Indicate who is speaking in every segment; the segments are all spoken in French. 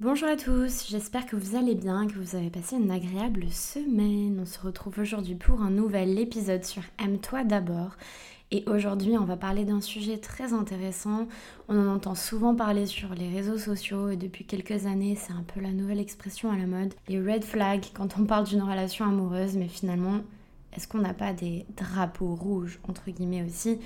Speaker 1: Bonjour à tous, j'espère que vous allez bien, que vous avez passé une agréable semaine. On se retrouve aujourd'hui pour un nouvel épisode sur Aime-toi d'abord. Et aujourd'hui, on va parler d'un sujet très intéressant. On en entend souvent parler sur les réseaux sociaux et depuis quelques années, c'est un peu la nouvelle expression à la mode. Les red flags quand on parle d'une relation amoureuse, mais finalement, est-ce qu'on n'a pas des drapeaux rouges, entre guillemets aussi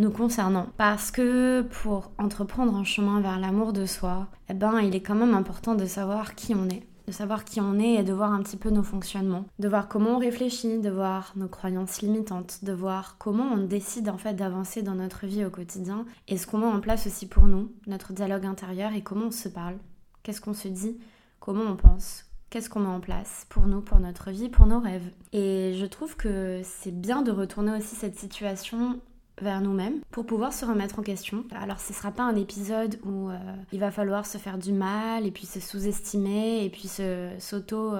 Speaker 1: nous concernant. Parce que pour entreprendre un chemin vers l'amour de soi, eh ben, il est quand même important de savoir qui on est. De savoir qui on est et de voir un petit peu nos fonctionnements, de voir comment on réfléchit, de voir nos croyances limitantes, de voir comment on décide en fait d'avancer dans notre vie au quotidien et ce qu'on met en place aussi pour nous, notre dialogue intérieur et comment on se parle, qu'est-ce qu'on se dit, comment on pense, qu'est-ce qu'on met en place pour nous, pour notre vie, pour nos rêves? Et je trouve que c'est bien de retourner aussi cette situation vers nous-mêmes pour pouvoir se remettre en question. Alors ce sera pas un épisode où euh, il va falloir se faire du mal et puis se sous-estimer et puis s'auto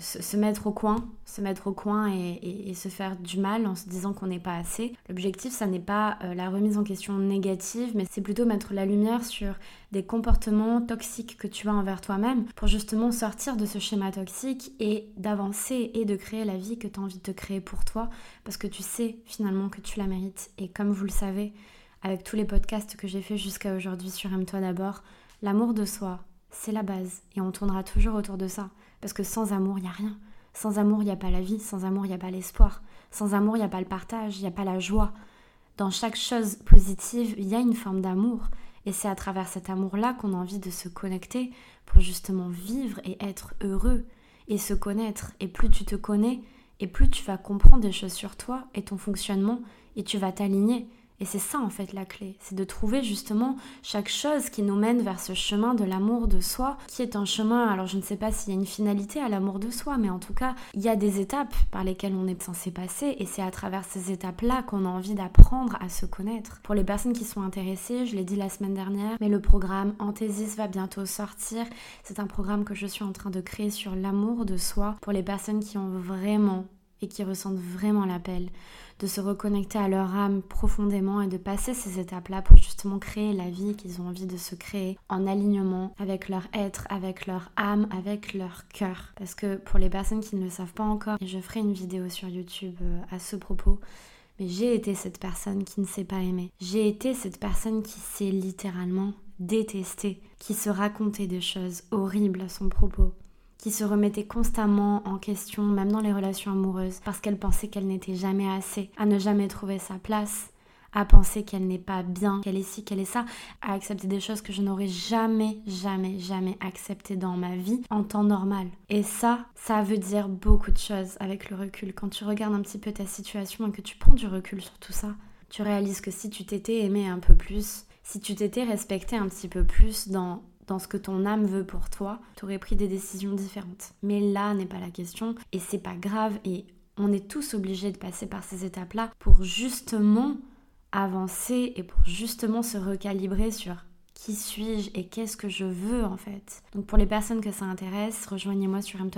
Speaker 1: se, mettre au coin, se mettre au coin et, se faire du mal en se disant qu'on n'est pas assez. L'objectif, ça n'est pas euh, la remise en question négative, mais c'est plutôt mettre la lumière sur des comportements toxiques que tu as envers toi-même pour justement sortir de ce schéma toxique et d'avancer et de créer la vie que tu as envie de créer pour toi parce que tu sais finalement que tu la mérites. Et comme vous le savez, avec tous les podcasts que j'ai fait jusqu'à aujourd'hui sur Aime-toi d'abord, l'amour de soi, c'est la base et on tournera toujours autour de ça. Parce que sans amour, il n'y a rien. Sans amour, il n'y a pas la vie. Sans amour, il n'y a pas l'espoir. Sans amour, il n'y a pas le partage, il n'y a pas la joie. Dans chaque chose positive, il y a une forme d'amour. Et c'est à travers cet amour-là qu'on a envie de se connecter pour justement vivre et être heureux et se connaître. Et plus tu te connais, et plus tu vas comprendre des choses sur toi et ton fonctionnement, et tu vas t'aligner. Et c'est ça en fait la clé, c'est de trouver justement chaque chose qui nous mène vers ce chemin de l'amour de soi, qui est un chemin, alors je ne sais pas s'il y a une finalité à l'amour de soi, mais en tout cas, il y a des étapes par lesquelles on est censé passer, et c'est à travers ces étapes-là qu'on a envie d'apprendre à se connaître. Pour les personnes qui sont intéressées, je l'ai dit la semaine dernière, mais le programme Anthesis va bientôt sortir. C'est un programme que je suis en train de créer sur l'amour de soi pour les personnes qui ont vraiment et qui ressentent vraiment l'appel de se reconnecter à leur âme profondément et de passer ces étapes-là pour justement créer la vie qu'ils ont envie de se créer en alignement avec leur être, avec leur âme, avec leur cœur. Parce que pour les personnes qui ne le savent pas encore, et je ferai une vidéo sur YouTube euh, à ce propos, mais j'ai été cette personne qui ne s'est pas aimée. J'ai été cette personne qui s'est littéralement détestée, qui se racontait des choses horribles à son propos, qui se remettait constamment en question, même dans les relations amoureuses, parce qu'elle pensait qu'elle n'était jamais assez, à ne jamais trouver sa place, à penser qu'elle n'est pas bien, qu'elle est ci, qu'elle est ça, à accepter des choses que je n'aurais jamais, jamais, jamais acceptées dans ma vie en temps normal. Et ça, ça veut dire beaucoup de choses avec le recul. Quand tu regardes un petit peu ta situation et que tu prends du recul sur tout ça, tu réalises que si tu t'étais aimé un peu plus, si tu t'étais respecté un petit peu plus dans dans ce que ton âme veut pour toi, tu aurais pris des décisions différentes. Mais là n'est pas la question et c'est pas grave et on est tous obligés de passer par ces étapes-là pour justement avancer et pour justement se recalibrer sur qui suis-je et qu'est-ce que je veux en fait. Donc pour les personnes que ça intéresse, rejoignez-moi sur aime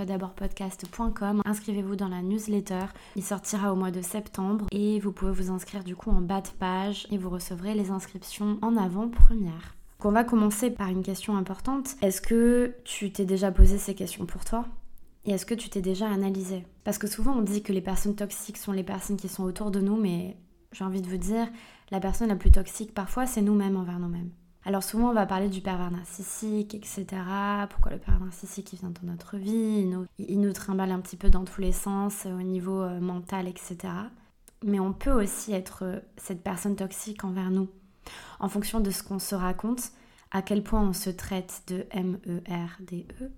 Speaker 1: inscrivez-vous dans la newsletter, il sortira au mois de septembre et vous pouvez vous inscrire du coup en bas de page et vous recevrez les inscriptions en avant-première. On va commencer par une question importante. Est-ce que tu t'es déjà posé ces questions pour toi? Et est-ce que tu t'es déjà analysé? Parce que souvent on dit que les personnes toxiques sont les personnes qui sont autour de nous, mais j'ai envie de vous dire, la personne la plus toxique parfois c'est nous-mêmes envers nous-mêmes. Alors souvent on va parler du pervers narcissique, etc. Pourquoi le pervers narcissique il vient dans notre vie, il nous, il nous trimballe un petit peu dans tous les sens au niveau euh, mental, etc. Mais on peut aussi être euh, cette personne toxique envers nous en fonction de ce qu'on se raconte, à quel point on se traite de M-E-R-D-E, e,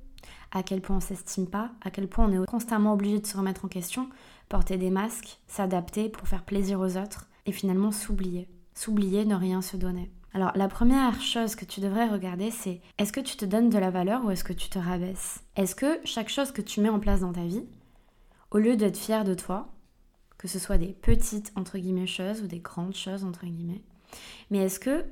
Speaker 1: à quel point on s'estime pas, à quel point on est constamment obligé de se remettre en question, porter des masques, s'adapter pour faire plaisir aux autres et finalement s'oublier. S'oublier, ne rien se donner. Alors la première chose que tu devrais regarder, c'est est-ce que tu te donnes de la valeur ou est-ce que tu te rabaisses? Est-ce que chaque chose que tu mets en place dans ta vie, au lieu d'être fier de toi, que ce soit des petites entre guillemets choses ou des grandes choses entre guillemets, mais est-ce que,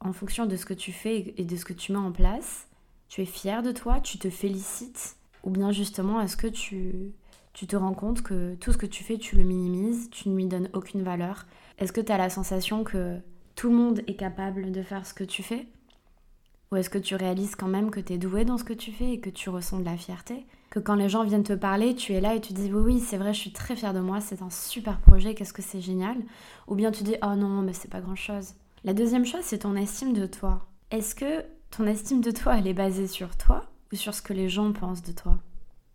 Speaker 1: en fonction de ce que tu fais et de ce que tu mets en place, tu es fier de toi, tu te félicites? Ou bien justement, est-ce que tu, tu te rends compte que tout ce que tu fais, tu le minimises, tu ne lui donnes aucune valeur? Est-ce que tu as la sensation que tout le monde est capable de faire ce que tu fais? Ou est-ce que tu réalises quand même que tu es doué dans ce que tu fais et que tu ressens de la fierté? Que quand les gens viennent te parler, tu es là et tu dis oui, oui, c'est vrai, je suis très fière de moi, c'est un super projet, qu'est-ce que c'est génial? Ou bien tu dis oh non, mais c'est pas grand-chose. La deuxième chose, c'est ton estime de toi. Est-ce que ton estime de toi, elle est basée sur toi ou sur ce que les gens pensent de toi?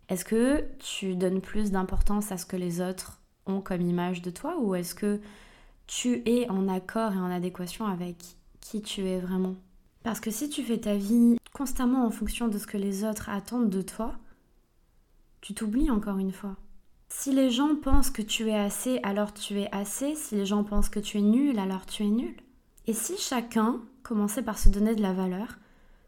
Speaker 1: Est-ce que tu donnes plus d'importance à ce que les autres ont comme image de toi ou est-ce que tu es en accord et en adéquation avec qui tu es vraiment? Parce que si tu fais ta vie constamment en fonction de ce que les autres attendent de toi, tu t'oublies encore une fois. Si les gens pensent que tu es assez, alors tu es assez. Si les gens pensent que tu es nul, alors tu es nul. Et si chacun commençait par se donner de la valeur,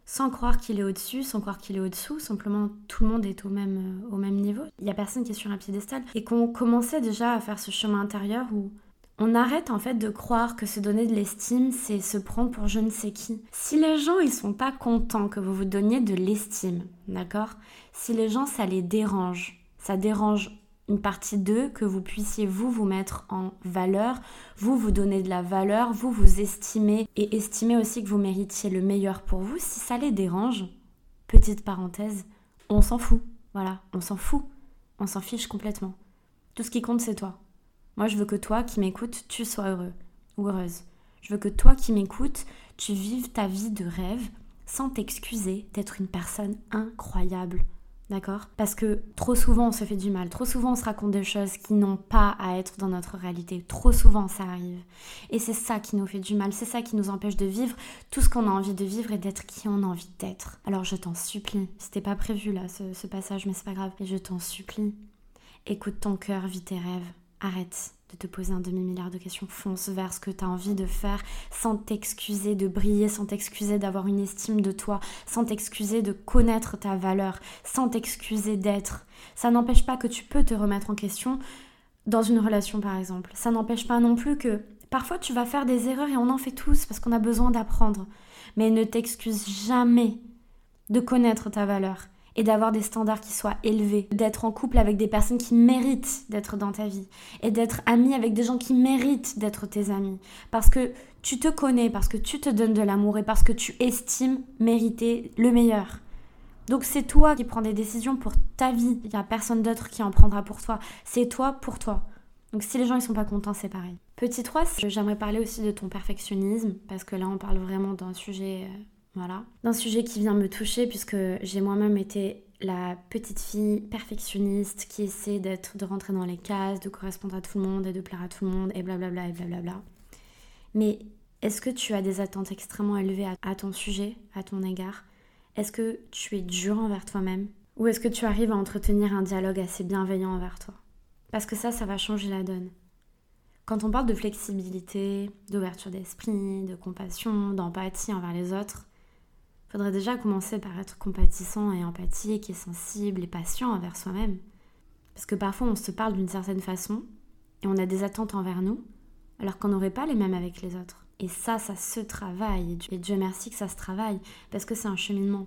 Speaker 1: sans croire qu'il est au-dessus, sans croire qu'il est au-dessous, simplement tout le monde est au même, euh, niveau, il n'y a personne qui est sur un piédestal, et qu'on commençait déjà à faire ce chemin intérieur où on arrête en fait de croire que se donner de l'estime, c'est se prendre pour je ne sais qui. Si les gens ils sont pas contents que vous vous donniez de l'estime, d'accord? Si les gens ça les dérange, ça dérange une partie d'eux, que vous puissiez vous vous mettre en valeur, vous vous donner de la valeur, vous vous estimer et estimer aussi que vous méritiez le meilleur pour vous. Si ça les dérange, petite parenthèse, on s'en fout. Voilà, on s'en fout. On s'en fiche complètement. Tout ce qui compte, c'est toi. Moi, je veux que toi qui m'écoutes, tu sois heureux ou heureuse. Je veux que toi qui m'écoutes, tu vives ta vie de rêve sans t'excuser d'être une personne incroyable, D'accord? Parce que trop souvent on se fait du mal, trop souvent on se raconte des choses qui n'ont pas à être dans notre réalité, trop souvent ça arrive. Et c'est ça qui nous fait du mal, c'est ça qui nous empêche de vivre tout ce qu'on a envie de vivre et d'être qui on a envie d'être. Alors je t'en supplie, c'était pas prévu là ce, passage, mais c'est pas grave, et je t'en supplie, écoute ton cœur, vis tes rêves, arrête de te poser un demi-milliard de questions. Fonce vers ce que tu as envie de faire sans t'excuser de briller, sans t'excuser d'avoir une estime de toi, sans t'excuser de connaître ta valeur, sans t'excuser d'être. Ça n'empêche pas que tu peux te remettre en question dans une relation par exemple. Ça n'empêche pas non plus que parfois tu vas faire des erreurs et on en fait tous parce qu'on a besoin d'apprendre. Mais ne t'excuse jamais de connaître ta valeur et d'avoir des standards qui soient élevés, d'être en couple avec des personnes qui méritent d'être dans ta vie et d'être ami avec des gens qui méritent d'être tes amis parce que tu te connais, parce que tu te donnes de l'amour et parce que tu estimes mériter le meilleur. Donc c'est toi qui prends des décisions pour ta vie, il n'y a personne d'autre qui en prendra pour toi, c'est toi pour toi. Donc si les gens ne sont pas contents, c'est pareil. Petit 3, j'aimerais parler aussi de ton perfectionnisme parce que là on parle vraiment d'un sujet euh, voilà. D'un sujet qui vient me toucher puisque j'ai moi-même été la petite fille perfectionniste qui essaie d'être, de rentrer dans les cases, de correspondre à tout le monde et de plaire à tout le monde et blablabla et blablabla. Mais est-ce que tu as des attentes extrêmement élevées à, ton sujet, à ton égard? Est-ce que tu es dur envers toi-même? Ou est-ce que tu arrives à entretenir un dialogue assez bienveillant envers toi? Parce que ça, ça va changer la donne. Quand on parle de flexibilité, d'ouverture d'esprit, de compassion, d'empathie envers les autres, faudrait déjà commencer par être compatissant et empathique et sensible et patient envers soi-même. Parce que parfois on se parle d'une certaine façon et on a des attentes envers nous, alors qu'on n'aurait pas les mêmes avec les autres. Et ça, ça se travaille. Et Dieu merci que ça se travaille, parce que c'est un cheminement.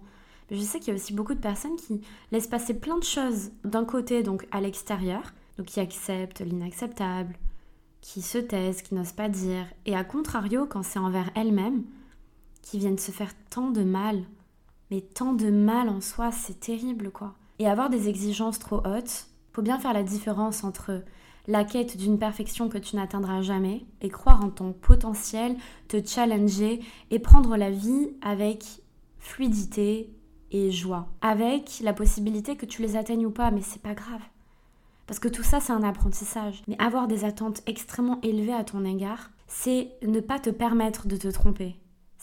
Speaker 1: Mais je sais qu'il y a aussi beaucoup de personnes qui laissent passer plein de choses d'un côté, donc à l'extérieur, donc qui acceptent l'inacceptable, qui se taisent, qui n'osent pas dire, et à contrario, quand c'est envers elles-mêmes, qui viennent se faire tant de mal. Mais tant de mal en soi, c'est terrible quoi. Et avoir des exigences trop hautes, faut bien faire la différence entre la quête d'une perfection que tu n'atteindras jamais et croire en ton potentiel, te challenger et prendre la vie avec fluidité et joie. Avec la possibilité que tu les atteignes ou pas, mais c'est pas grave. Parce que tout ça, c'est un apprentissage. Mais avoir des attentes extrêmement élevées à ton égard, c'est ne pas te permettre de te tromper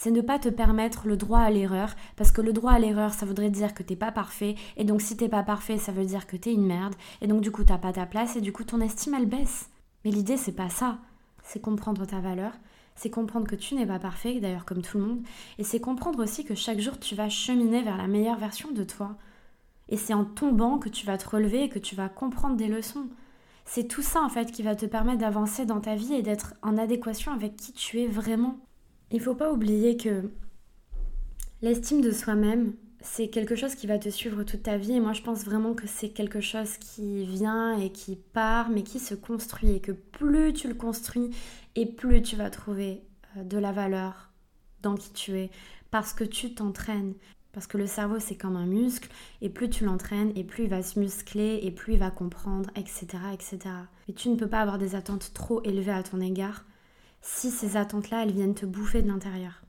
Speaker 1: c'est ne pas te permettre le droit à l'erreur, parce que le droit à l'erreur, ça voudrait dire que t'es pas parfait, et donc si t'es pas parfait, ça veut dire que t'es une merde, et donc du coup t'as pas ta place, et du coup ton estime elle baisse. Mais l'idée c'est pas ça, c'est comprendre ta valeur, c'est comprendre que tu n'es pas parfait, d'ailleurs comme tout le monde, et c'est comprendre aussi que chaque jour tu vas cheminer vers la meilleure version de toi. Et c'est en tombant que tu vas te relever et que tu vas comprendre des leçons. C'est tout ça en fait qui va te permettre d'avancer dans ta vie et d'être en adéquation avec qui tu es vraiment. Il faut pas oublier que l'estime de soi-même, c'est quelque chose qui va te suivre toute ta vie et moi je pense vraiment que c'est quelque chose qui vient et qui part mais qui se construit et que plus tu le construis et plus tu vas trouver euh, de la valeur dans qui tu es, parce que tu t'entraînes. Parce que le cerveau, c'est comme un muscle, et plus tu l'entraînes, et plus il va se muscler, et plus il va comprendre, etc., etc. Et tu ne peux pas avoir des attentes trop élevées à ton égard si ces attentes-là, elles viennent te bouffer de l'intérieur.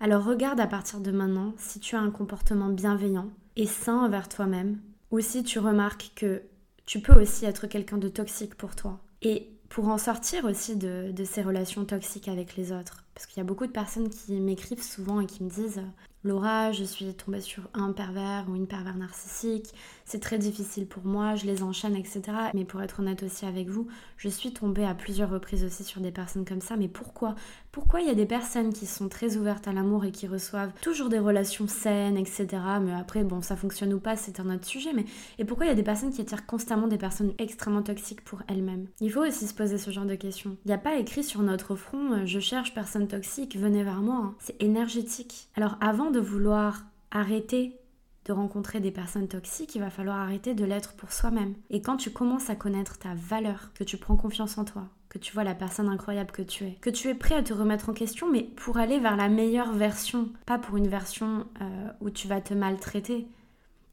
Speaker 1: Alors regarde à partir de maintenant si tu as un comportement bienveillant et sain envers toi-même, ou si tu remarques que tu peux aussi être quelqu'un de toxique pour toi. Et pour en sortir aussi de, ces relations toxiques avec les autres. Parce qu'il y a beaucoup de personnes qui m'écrivent souvent et qui me disent Laura, je suis tombée sur un pervers ou une pervers narcissique, c'est très difficile pour moi, je les enchaîne, etc. Mais pour être honnête aussi avec vous, je suis tombée à plusieurs reprises aussi sur des personnes comme ça. Mais pourquoi? Pourquoi il y a des personnes qui sont très ouvertes à l'amour et qui reçoivent toujours des relations saines, etc. Mais après, bon, ça fonctionne ou pas, c'est un autre sujet. Mais et pourquoi il y a des personnes qui attirent constamment des personnes extrêmement toxiques pour elles-mêmes? Il faut aussi se poser ce genre de questions. Il n'y a pas écrit sur notre front, euh, je cherche personne toxique, venez vers moi. Hein. C'est énergétique. Alors avant de vouloir arrêter de rencontrer des personnes toxiques, il va falloir arrêter de l'être pour soi-même. Et quand tu commences à connaître ta valeur, que tu prends confiance en toi, que tu vois la personne incroyable que tu es, que tu es prêt à te remettre en question, mais pour aller vers la meilleure version, pas pour une version euh, où tu vas te maltraiter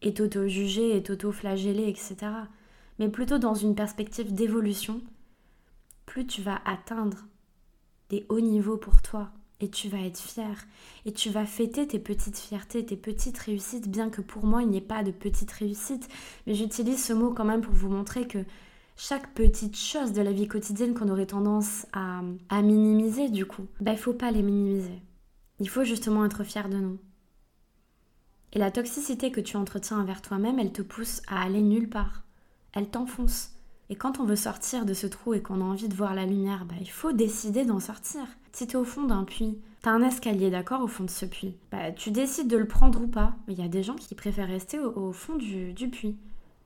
Speaker 1: et t'auto-juger et t'auto-flageller, etc. Mais plutôt dans une perspective d'évolution, plus tu vas atteindre des hauts niveaux pour toi, et tu vas être fier. Et tu vas fêter tes petites fiertés, tes petites réussites, bien que pour moi il n'y ait pas de petites réussites, mais j'utilise ce mot quand même pour vous montrer que chaque petite chose de la vie quotidienne qu'on aurait tendance à, minimiser du coup, bah il faut pas les minimiser. Il faut justement être fier de nous. Et la toxicité que tu entretiens envers toi-même, elle te pousse à aller nulle part. Elle t'enfonce. Et quand on veut sortir de ce trou et qu'on a envie de voir la lumière, bah, il faut décider d'en sortir. Si tu es au fond d'un puits, tu as un escalier, d'accord, au fond de ce puits, bah, tu décides de le prendre ou pas. Il y a des gens qui préfèrent rester au, fond du, puits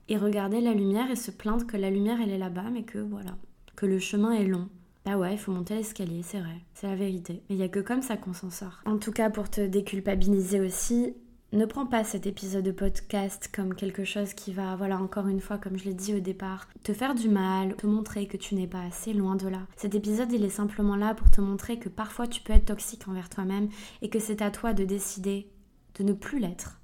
Speaker 1: et regarder la lumière et se plaindre que la lumière, elle est là-bas, mais que voilà, que le chemin est long. Bah ouais, il faut monter l'escalier, c'est vrai, c'est la vérité. Mais il y a que comme ça qu'on s'en sort. En tout cas, pour te déculpabiliser aussi, ne prends pas cet épisode de podcast comme quelque chose qui va, voilà, encore une fois, comme je l'ai dit au départ, te faire du mal, te montrer que tu n'es pas assez loin de là. Cet épisode, il est simplement là pour te montrer que parfois tu peux être toxique envers toi-même et que c'est à toi de décider de ne plus l'être.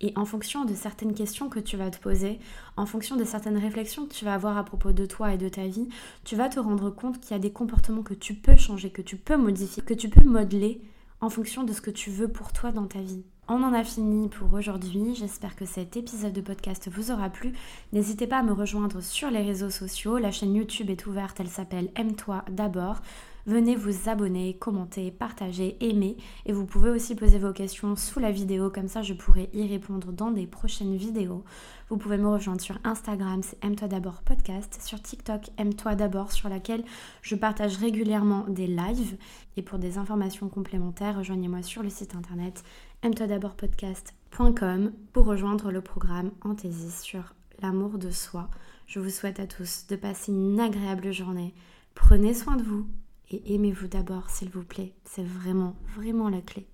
Speaker 1: Et en fonction de certaines questions que tu vas te poser, en fonction de certaines réflexions que tu vas avoir à propos de toi et de ta vie, tu vas te rendre compte qu'il y a des comportements que tu peux changer, que tu peux modifier, que tu peux modeler en fonction de ce que tu veux pour toi dans ta vie. On en a fini pour aujourd'hui. J'espère que cet épisode de podcast vous aura plu. N'hésitez pas à me rejoindre sur les réseaux sociaux. La chaîne YouTube est ouverte, elle s'appelle Aime-toi d'abord. Venez vous abonner, commenter, partager, aimer. Et vous pouvez aussi poser vos questions sous la vidéo, comme ça je pourrai y répondre dans des prochaines vidéos. Vous pouvez me rejoindre sur Instagram, c'est Aime-toi d'abord podcast, sur TikTok, Aime-toi d'abord, sur laquelle je partage régulièrement des lives. Et pour des informations complémentaires, rejoignez-moi sur le site internet aime-toi d'abord podcast.com pour rejoindre le programme Anthésis sur l'amour de soi. Je vous souhaite à tous de passer une agréable journée. Prenez soin de vous et aimez-vous d'abord, s'il vous plaît. C'est vraiment, vraiment la clé.